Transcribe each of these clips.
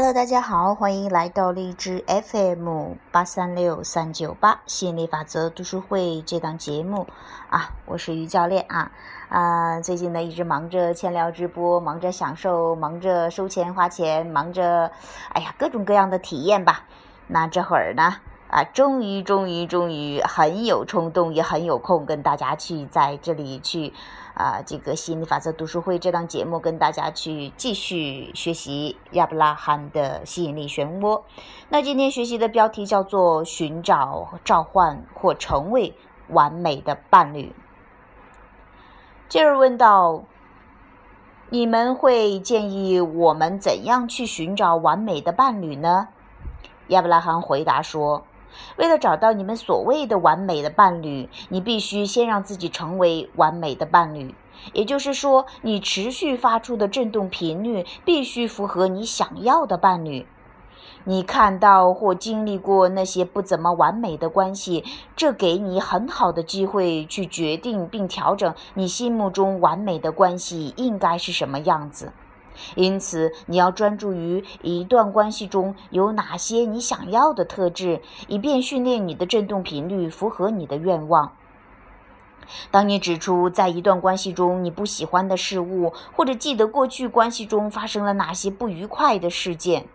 Hello，大家好，欢迎来到荔枝 FM 八三六三九八吸引力法则读书会这档节目啊，我是于教练啊啊，最近呢一直忙着千聊直播，忙着享受，忙着收钱花钱，忙着哎呀各种各样的体验吧。那这会儿呢啊，终于终于终于很有冲动，也很有空跟大家去在这里去。啊，这个吸引力法则读书会这档节目跟大家去继续学习亚伯拉罕的吸引力漩涡。那今天学习的标题叫做“寻找、召唤或成为完美的伴侣”。接着问道：“你们会建议我们怎样去寻找完美的伴侣呢？”亚伯拉罕回答说。为了找到你们所谓的完美的伴侣，你必须先让自己成为完美的伴侣。也就是说，你持续发出的振动频率必须符合你想要的伴侣。你看到或经历过那些不怎么完美的关系，这给你很好的机会去决定并调整你心目中完美的关系应该是什么样子。因此，你要专注于一段关系中有哪些你想要的特质，以便训练你的振动频率符合你的愿望。当你指出在一段关系中你不喜欢的事物，或者记得过去关系中发生了哪些不愉快的事件，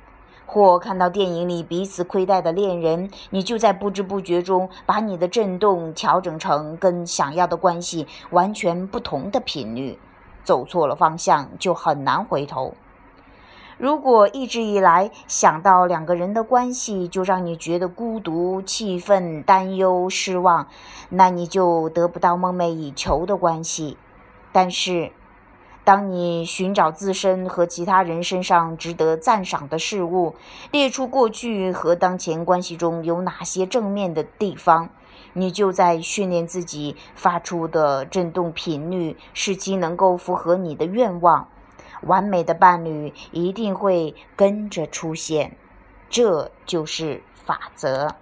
或看到电影里彼此亏待的恋人，你就在不知不觉中把你的振动调整成跟想要的关系完全不同的频率。走错了方向就很难回头。如果一直以来想到两个人的关系就让你觉得孤独、气愤、担忧、失望，那你就得不到梦寐以求的关系。但是，当你寻找自身和其他人身上值得赞赏的事物，列出过去和当前关系中有哪些正面的地方。你就在训练自己发出的振动频率，使其能够符合你的愿望。完美的伴侣一定会跟着出现，这就是法则。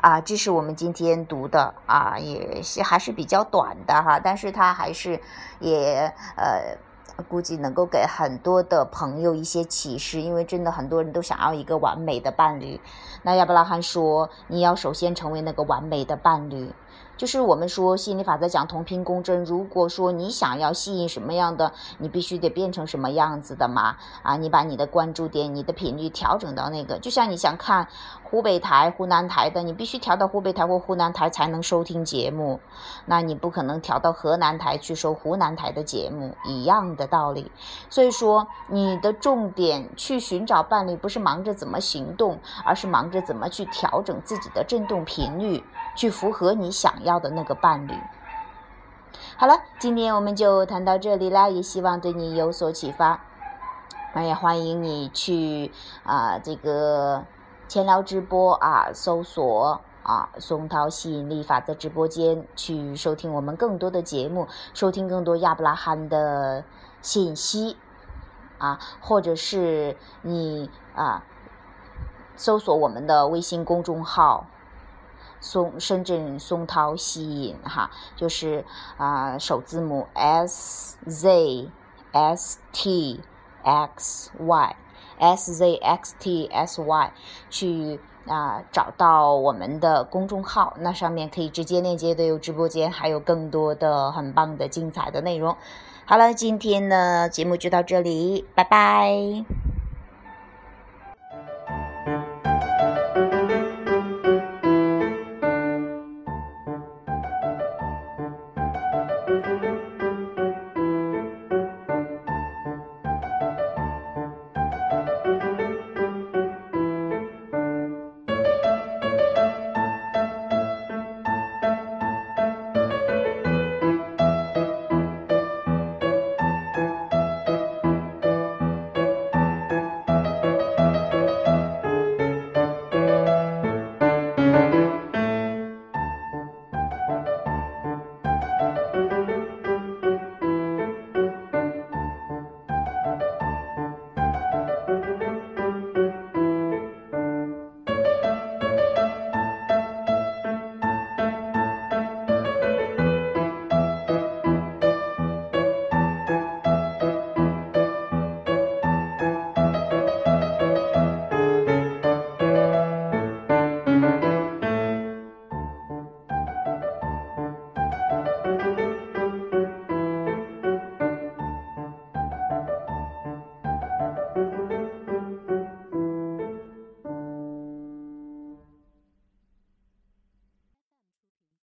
啊，这是我们今天读的啊，也是还是比较短的哈，但是它还是也呃。估计能够给很多的朋友一些启示，因为真的很多人都想要一个完美的伴侣。那亚伯拉罕说：“你要首先成为那个完美的伴侣。”就是我们说吸引力法则讲同频共振。如果说你想要吸引什么样的，你必须得变成什么样子的嘛？啊，你把你的关注点、你的频率调整到那个，就像你想看湖北台、湖南台的，你必须调到湖北台或湖南台才能收听节目。那你不可能调到河南台去收湖南台的节目，一样的道理。所以说，你的重点去寻找伴侣，不是忙着怎么行动，而是忙着怎么去调整自己的振动频率。去符合你想要的那个伴侣。好了，今天我们就谈到这里啦，也希望对你有所启发。那也欢迎你去啊，这个千聊直播啊，搜索啊松涛吸引力法则直播间去收听我们更多的节目，收听更多亚伯拉罕的信息啊，或者是你啊搜索我们的微信公众号。松深圳松涛吸引哈，就是啊首字母 S Z S T X Y S Z X T S Y 去啊找到我们的公众号，那上面可以直接链接的有直播间，还有更多的很棒的精彩的内容。好了，今天的节目就到这里，拜拜。